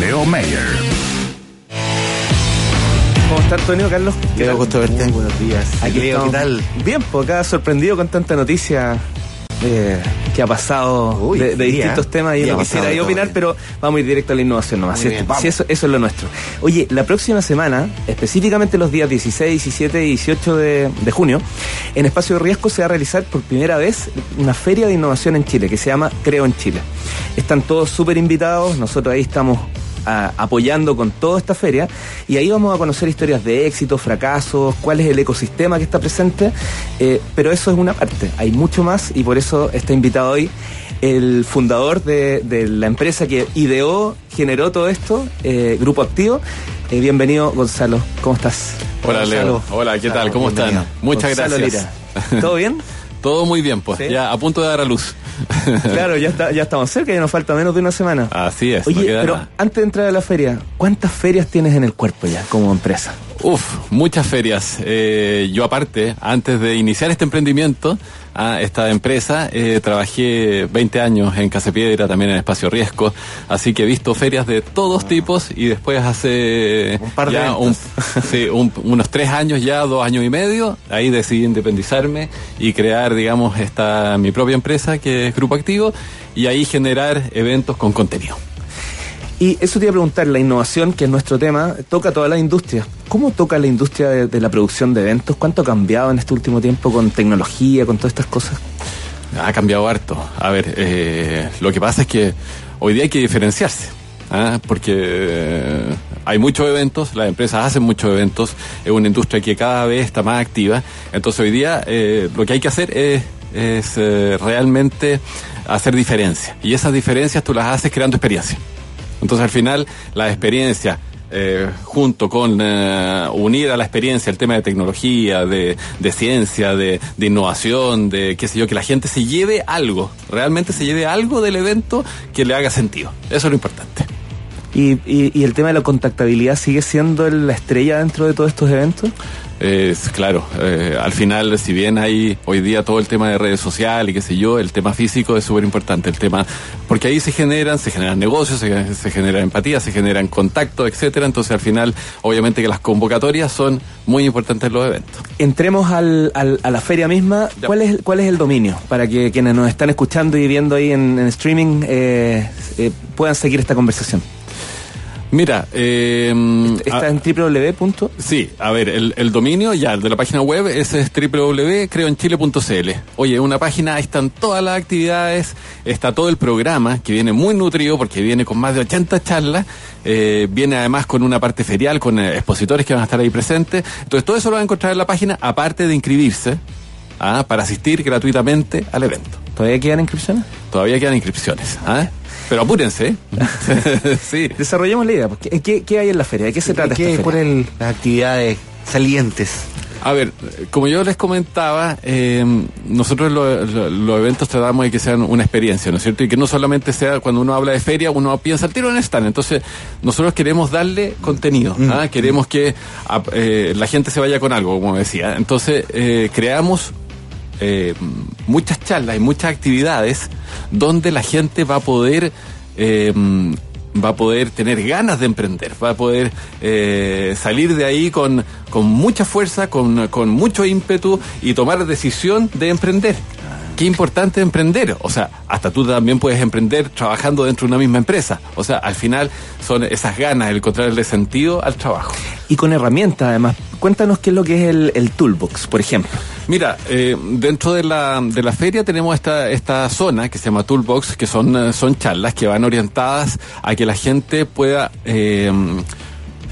Leo Mayer. ¿Cómo está Antonio, Carlos? Qué gusto verte. Buenos días. Aquí Leo, ¿qué tal? Bien, pues acá sorprendido con tanta noticia eh, que ha pasado Uy, de, distintos temas y no quisiera yo opinar, pero vamos a ir directo a la innovación nomás. Eso es lo nuestro. Oye, la próxima semana, específicamente los días 16, 17 y 18 de, de junio, en Espacio de Riesgo se va a realizar por primera vez una feria de innovación en Chile que se llama Creo en Chile. Están todos súper invitados, nosotros ahí estamos a- apoyando con toda esta feria y ahí vamos a conocer historias de éxito, fracasos, cuál es el ecosistema que está presente, eh, pero eso es una parte, hay mucho más y por eso está invitado hoy el fundador de, de la empresa que ideó, generó todo esto, eh, Grupo Activo. Eh, bienvenido Gonzalo, ¿cómo estás? Hola Leo. Gonzalo. Hola, ¿qué tal? ¿Cómo están? Muchas Gonzalo gracias. Lira. ¿Todo bien? Todo muy bien, pues. Sí. Ya a punto de dar a luz. claro, ya, está, ya estamos cerca, ya nos falta menos de una semana. Así es. Oye, pero nada. antes de entrar a la feria, ¿cuántas ferias tienes en el cuerpo ya como empresa? Uf, muchas ferias. Eh, yo aparte, antes de iniciar este emprendimiento, a esta empresa, eh, trabajé 20 años en Casepiedra, también en Espacio Riesgo, así que he visto ferias de todos tipos y después hace Un par de ya un- eventos. sí, un- unos tres años ya, dos años y medio, ahí decidí independizarme y crear, digamos, esta mi propia empresa que es Grupo Activo y ahí generar eventos con contenido. Y eso te iba a preguntar, la innovación, que es nuestro tema, toca toda la industria. ¿Cómo toca la industria de, la producción de eventos? ¿Cuánto ha cambiado en este último tiempo con tecnología, con todas estas cosas? Ha cambiado harto. A ver, eh, lo que pasa es que hoy día hay que diferenciarse. ¿ah? Porque eh, hay muchos eventos, las empresas hacen muchos eventos, es una industria que cada vez está más activa. Entonces hoy día eh, lo que hay que hacer es, es realmente hacer diferencia. Y esas diferencias tú las haces creando experiencia. Entonces al final la experiencia eh, junto con eh, unir a la experiencia el tema de tecnología, de, ciencia, de, innovación, de qué sé yo, que la gente se lleve algo, realmente se lleve algo del evento que le haga sentido. Eso es lo importante. ¿Y, y, el tema de la contactabilidad sigue siendo la estrella dentro de todos estos eventos? Es claro, eh, al final, si bien hay hoy día todo el tema de redes sociales y qué sé yo, el tema físico es súper importante, el tema, porque ahí se generan, se generan negocios, se, se genera empatía, se generan contactos, etcétera, entonces al final, obviamente que las convocatorias son muy importantes en los eventos. Entremos al, al- a la feria misma. Ya. ¿Cuál es, ¿Cuál es el dominio? Para que quienes nos están escuchando y viendo ahí en, en streaming eh, eh, puedan seguir esta conversación. Mira, eh, Está a- en www. Sí, a ver, el, el dominio ya, el de la página web, ese es www.creoenchile.cl. Oye, una página, ahí están todas las actividades, está todo el programa, que viene muy nutrido porque viene con más de 80 charlas, eh, viene además con una parte ferial, con eh, expositores que van a estar ahí presentes. Entonces, todo eso lo van a encontrar en la página, aparte de inscribirse, ah, para asistir gratuitamente al evento. ¿Todavía quedan inscripciones? Todavía quedan inscripciones, ¿ah? Pero apúrense, sí. Desarrollemos la idea. pues, ¿Qué, qué, qué hay en la feria? ¿De qué se trata ¿Qué ponen las actividades salientes? A ver, como yo les comentaba, eh, nosotros lo- lo- los eventos tratamos de que sean una experiencia, ¿no es cierto? Y que no solamente sea cuando uno habla de feria, uno piensa al tiro en stand. Entonces, nosotros queremos darle contenido, ¿ah? queremos que a- eh, la gente se vaya con algo, como decía. Entonces, eh, creamos eh, muchas charlas y muchas actividades donde la gente va a poder eh, va a poder tener ganas de emprender, va a poder eh, salir de ahí con, con mucha fuerza, con, con mucho ímpetu y tomar decisión de emprender. Qué importante emprender. O sea, hasta tú también puedes emprender trabajando dentro de una misma empresa. O sea, al final son esas ganas, el encontrarle sentido al trabajo. Y con herramientas, además. Cuéntanos qué es lo que es el, el Toolbox, por ejemplo. Mira, eh, dentro de la, de la feria tenemos esta, esta zona que se llama Toolbox, que son, eh, son charlas que van orientadas a que la gente pueda, eh,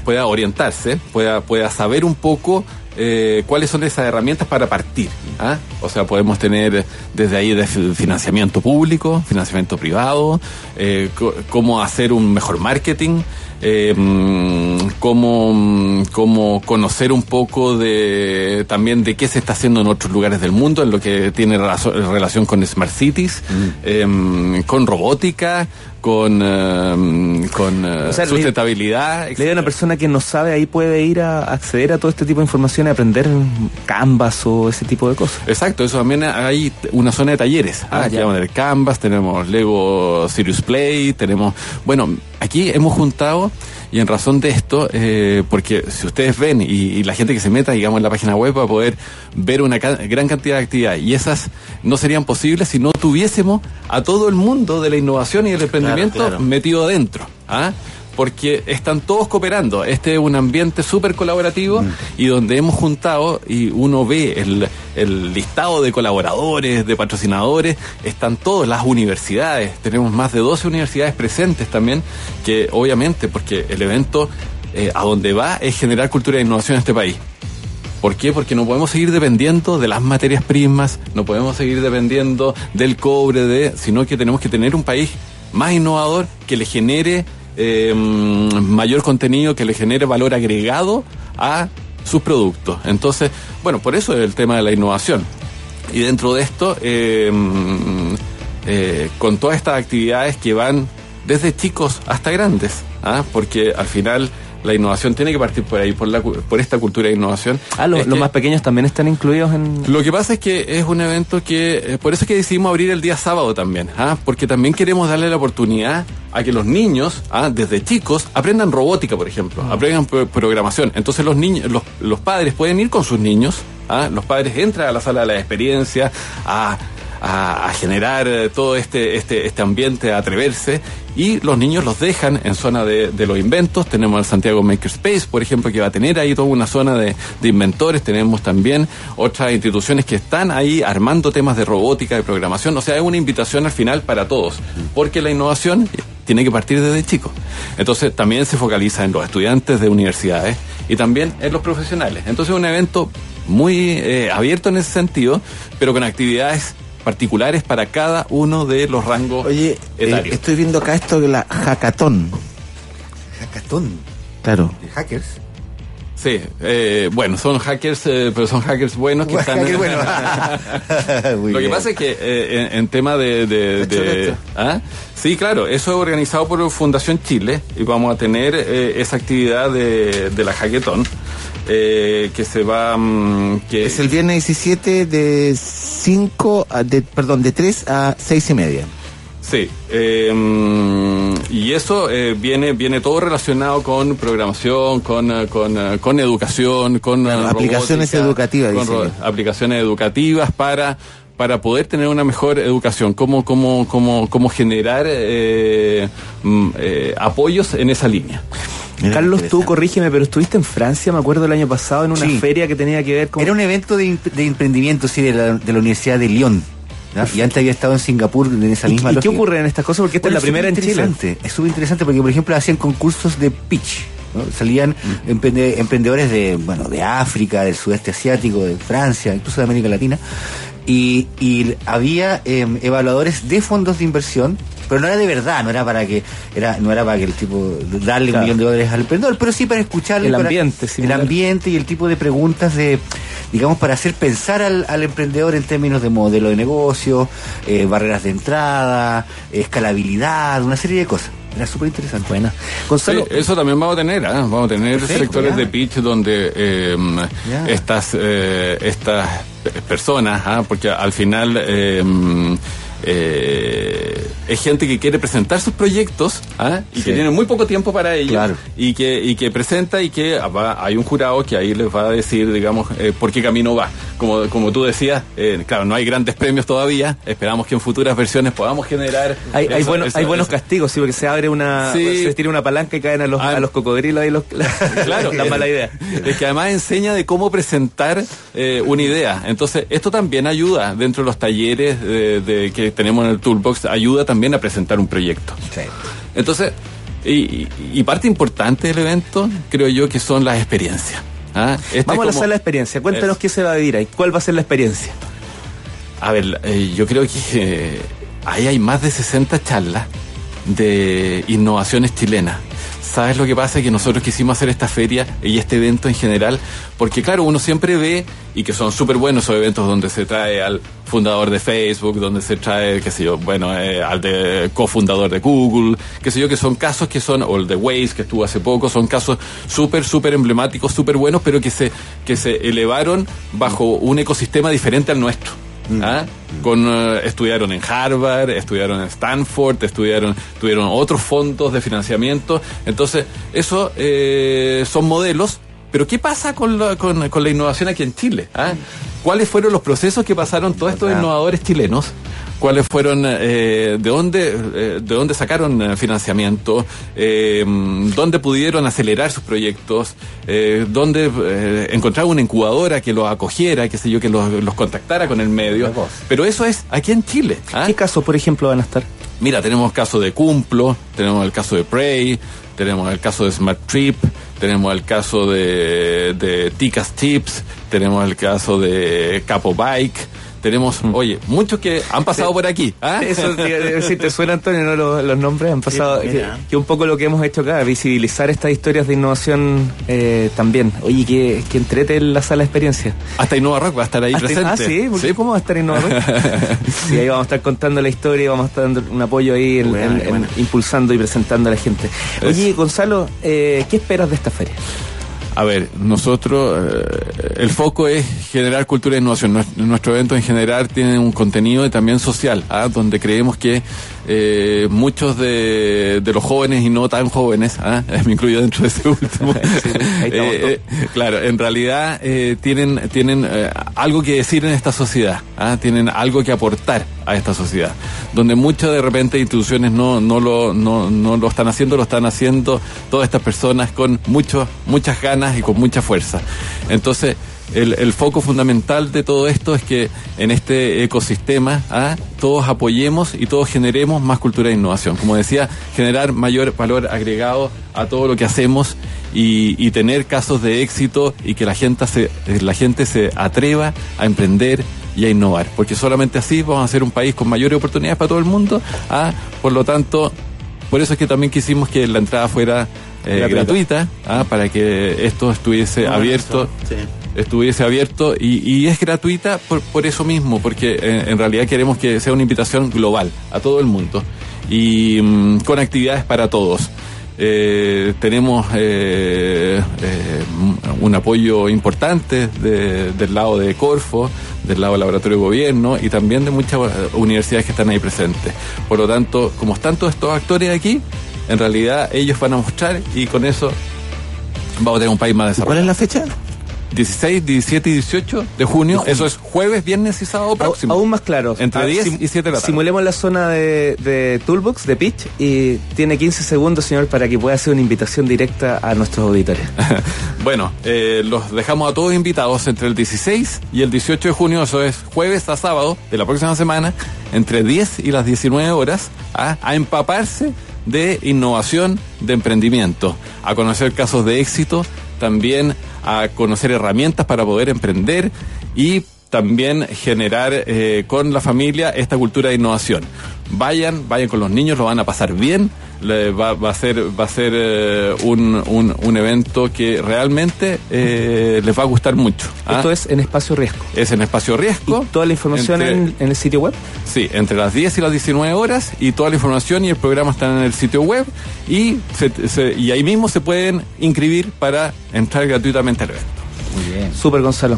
pueda orientarse, pueda, pueda saber un poco eh, cuáles son esas herramientas para partir. ¿ah? O sea, podemos tener desde ahí de financiamiento público, financiamiento privado, eh, cómo hacer un mejor marketing, eh, mm, cómo, mm, cómo conocer un poco de también de qué se está haciendo en otros lugares del mundo, en lo que tiene relación con Smart Cities, eh, con robótica, con, eh, con eh, O sea, sustentabilidad. Le a una persona que no sabe, ahí puede ir a acceder a todo este tipo de información y aprender Canvas o ese tipo de cosas. Exacto, eso también hay una zona de talleres. Ah, Aquí ya. vamos a tener Canvas, tenemos Lego Serious Play, tenemos... Bueno, aquí hemos juntado, y en razón de esto, eh, porque si ustedes ven y, y la gente que se meta, digamos, en la página web va a poder ver una ca- gran cantidad de actividades, y esas no serían posibles si no tuviésemos a todo el mundo de la innovación y el emprendimiento claro. metido adentro. ¿ah? Porque están todos cooperando. Este es un ambiente súper colaborativo y donde hemos juntado y uno ve el, el listado de colaboradores, de patrocinadores, están todas las universidades. Tenemos más de 12 universidades presentes también, que obviamente, porque el evento eh, a donde va es generar cultura de innovación en este país. ¿Por qué? Porque no podemos seguir dependiendo de las materias primas, no podemos seguir dependiendo del cobre, de, sino que tenemos que tener un país más innovador que le genere eh, mayor contenido, que le genere valor agregado a sus productos. Entonces, bueno, por eso es el tema de la innovación. Y dentro de esto, eh, eh, con todas estas actividades que van desde chicos hasta grandes, ¿ah? porque al final la innovación tiene que partir por ahí, por, la, por esta cultura de innovación. Ah, lo- los más pequeños también están incluidos en... lo que pasa es que es un evento que, eh, por eso es que decidimos abrir el día sábado también, ¿ah? porque también queremos darle la oportunidad a que los niños, ¿ah? desde chicos, aprendan robótica, por ejemplo, aprendan pro- programación. Entonces los niños, los, los padres pueden ir con sus niños, ¿ah? los padres entran a la sala de la experiencia, a, a- generar eh, todo este, este, este ambiente, a atreverse, y los niños los dejan en zona de, de los inventos. Tenemos el Santiago Makerspace, por ejemplo, que va a tener ahí toda una zona de, de inventores. Tenemos también otras instituciones que están ahí armando temas de robótica, de programación. O sea, es una invitación al final para todos, porque la innovación tiene que partir desde chico. Entonces, también se focaliza en los estudiantes de universidades y también en los profesionales. Entonces, es un evento muy eh, abierto en ese sentido, pero con actividades particulares para cada uno de los rangos Oye, eh, etarios. estoy viendo acá esto de la hackathon. Hackathon Claro. de hackers. Sí, eh, bueno, son hackers, eh, pero son hackers buenos que están... Hacker bueno. Muy Lo que bien. pasa es que eh, en, en tema de... ¿Ah? Sí, claro, eso es organizado por Fundación Chile y vamos a tener eh, esa actividad de, de la hackathon eh, que se va... mm, que Es el viernes 17 de 5, a- de, perdón, de 3 a 6 y media. Sí, eh, y eso eh, viene viene todo relacionado con programación, con, eh, con, eh, con educación, con eh, Claro, aplicaciones robótica, educativas, con dice aplicaciones educativas para para poder tener una mejor educación, cómo cómo cómo cómo generar eh, mm, eh, apoyos en esa línea. Mira, Carlos, tú corrígeme, pero estuviste en Francia, me acuerdo el año pasado, en una Sí. feria que tenía que ver con... Era un evento de, de emprendimiento, sí, de la, de la Universidad de Lyon. Y antes había estado en Singapur en esa ¿Y, misma y qué ocurre en estas cosas? Porque esta Bueno, es la primera en Chile. Es súper interesante porque, por ejemplo, hacían concursos de pitch. ¿no? Salían Mm. emprende- emprendedores de, bueno, de África, del sudeste asiático, de Francia, incluso de América Latina. Y, y había em, evaluadores de fondos de inversión, pero no era de verdad, no era para que era no era para que el tipo darle Claro. un millón de dólares al emprendedor, pero sí para escucharle El para- ambiente, el ambiente y el tipo de preguntas de digamos para hacer pensar al, al emprendedor en términos de modelo de negocio, eh, barreras de entrada, escalabilidad, una serie de cosas. Era súper interesante. Buena. Sí, Gonzalo, eso también vamos a tener, ¿ah? vamos a tener Perfecto, sectores ya. de pitch donde eh, Ya. estas eh, estas personas, ¿ah? porque al final eh, eh, es gente que quiere presentar sus proyectos ¿ah? y que tiene muy poco tiempo para ello Claro. y que y que presenta y que va- hay un jurado que ahí les va a decir, digamos, eh, por qué camino va. Como como tú decías, eh, claro, no hay grandes premios todavía. Esperamos que en futuras versiones podamos generar. hay, hay, eso- hay buenos eso. castigos, sí, porque se abre una... Sí. Se tira una palanca y caen a los, Ah. a los cocodrilos y los... Claro, la mala idea. Es que además enseña de cómo presentar eh, una idea. Entonces, esto también ayuda dentro de los talleres de, de- que tenemos en el Toolbox, ayuda también a presentar un proyecto. Entonces, y, y- parte importante del evento, creo yo, que son las experiencias. ¿ah? Este Vamos a la sala de experiencia. Cuéntanos qué se va a vivir ahí. ¿Cuál va a ser la experiencia? A ver, eh, yo creo que eh, ahí hay más de 60 charlas de innovaciones chilenas. ¿Sabes lo que pasa? Que nosotros quisimos hacer esta feria y este evento en general, porque claro, uno siempre ve, y que son súper buenos esos eventos donde se trae al fundador de Facebook, donde se trae, qué sé yo, bueno, eh, al cofundador de Google, qué sé yo, que son casos que son, o el de Waze, que estuvo hace poco, son casos súper, súper emblemáticos, súper buenos, pero que se, que se elevaron bajo un ecosistema diferente al nuestro. ¿Ah? Con, eh, estudiaron en Harvard, estudiaron en Stanford, estudiaron, tuvieron otros fondos de financiamiento. Entonces, eso eh, son modelos. Pero ¿qué pasa con la, con, con la innovación aquí en Chile? ah? ¿Cuáles fueron los procesos que pasaron todos estos innovadores chilenos? ¿Cuáles fueron, eh, de dónde, eh, de dónde sacaron eh, financiamiento? Eh, ¿Dónde pudieron acelerar sus proyectos? Eh, ¿Dónde encontrar una incubadora que los acogiera, qué sé yo, que los, los contactara con el medio? Pero eso es aquí en Chile. ¿ah? ¿Qué casos, por ejemplo, van a estar? Mira, tenemos el caso de Cumplo, tenemos el caso de Prey, tenemos el caso de Smart Trip, tenemos el caso de, de Ticas Tips, tenemos el caso de Capo Bike, tenemos, oye, muchos que han pasado por aquí. ¿ah? Eso, si te suena, Antonio, ¿no? los, los nombres han pasado. que, que un poco lo que hemos hecho acá, visibilizar estas historias de innovación eh, también. Oye, que, que entrete en la sala de experiencia. Hasta Innova Rock va a estar ahí Hasta- presente. Ah, sí, ¿por qué? ¿cómo va a estar Innova Rock? Sí, ahí vamos a estar contando la historia y vamos a estar dando un apoyo ahí, en- Buena, en- en- buena. impulsando y presentando a la gente. Oye, Gonzalo, eh, ¿qué esperas de esta feria? A ver, nosotros, eh, el foco es generar cultura de innovación. Nues- Nuestro evento en general tiene un contenido también social, ¿ah? donde creemos que eh, muchos de, de los jóvenes y no tan jóvenes, ¿ah? me incluyo dentro de ese último, eh, claro, en realidad eh, tienen, tienen algo que decir en esta sociedad, ¿ah? tienen algo que aportar a esta sociedad, donde muchas de repente instituciones no, no, lo, no, no lo están haciendo, lo están haciendo todas estas personas con mucho, muchas ganas y con mucha fuerza. Entonces, el, el foco fundamental de todo esto es que en este ecosistema ¿ah? todos apoyemos y todos generemos más cultura de innovación. Como decía, generar mayor valor agregado a todo lo que hacemos y, y tener casos de éxito y que la gente, se, la gente se atreva a emprender y a innovar. Porque solamente así vamos a ser un país con mayores oportunidades para todo el mundo. ¿ah? Por lo tanto, por eso es que también quisimos que la entrada fuera eh, Gratuita. gratuita, ¿ah? para que esto estuviese abierto Sí. Estuviese abierto y, y es gratuita por, por eso mismo, porque eh, en realidad queremos que sea una invitación global a todo el mundo y mm, con actividades para todos. Eh, tenemos eh, eh, un apoyo importante de- del lado de Corfo, del lado del Laboratorio de Gobierno y también de muchas universidades que están ahí presentes. Por lo tanto, como están todos estos actores aquí, en realidad ellos van a mostrar y con eso vamos a tener un país más desarrollado. ¿Cuál es la fecha? 16, 17 y 18 de junio. Eso es jueves, viernes y sábado próximo. Aún más claro. Entre Ah, 10 sim- y 7 de la tarde. Simulemos la zona de, de Toolbox, de Pitch, y tiene 15 segundos, señor, para que pueda hacer una invitación directa a nuestros auditores. bueno, eh, los dejamos a todos invitados entre el 16 y el 18 de junio. Eso es jueves a sábado de la próxima semana, entre 10 y las 19 horas, a, a empaparse de innovación, de emprendimiento, a conocer casos de éxito, también a conocer herramientas para poder emprender y también generar eh, con la familia esta cultura de innovación. Vayan, vayan con los niños, lo van a pasar bien. le va, va a ser, va a ser eh, un, un, un evento que realmente eh, les va a gustar mucho. ¿ah? Esto es en espacio riesgo. Es en espacio riesgo. ¿Y toda la información Entre- en, en el sitio web? Sí, entre las 10 y las 19 horas y toda la información y el programa están en el sitio web y, se- se- y ahí mismo se pueden inscribir para entrar gratuitamente al evento. Muy bien. Súper, Gonzalo.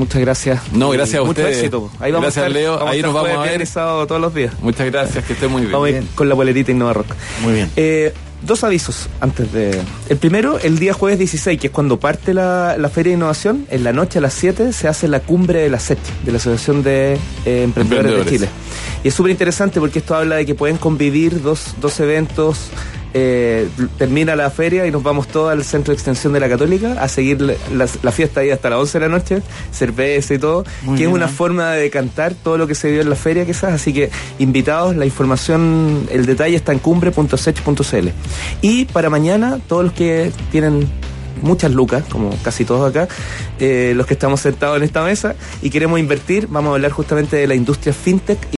Muchas gracias. No, gracias a Mucho ustedes. éxito. Ahí vamos Gracias, a estar, Leo. Vamos Ahí a estar nos vamos a ver. sábado todos los días. Muchas gracias, que esté muy bien. Vamos a ir con la bolerita Innova Rock. Muy bien. Eh, dos avisos antes de... El primero, el día jueves 16, que es cuando parte la, la Feria de Innovación, en la noche a las 7 se hace la cumbre de la SET, de la Asociación de eh, Emprendedores, Emprendedores. de Chile. Y es súper interesante porque esto habla de que pueden convivir dos, dos eventos. Eh, termina la feria y nos vamos todos al centro de extensión de la Católica a seguir la, la- la fiesta ahí hasta las 11 de la noche, cerveza y todo, Muy que es una ¿eh? forma de cantar todo lo que se vio en la feria quizás, así que invitados, la información, el detalle está en cumbre.sech.cl. Y para mañana, todos los que tienen muchas lucas, como casi todos acá, eh, los que estamos sentados en esta mesa y queremos invertir, vamos a hablar justamente de la industria fintech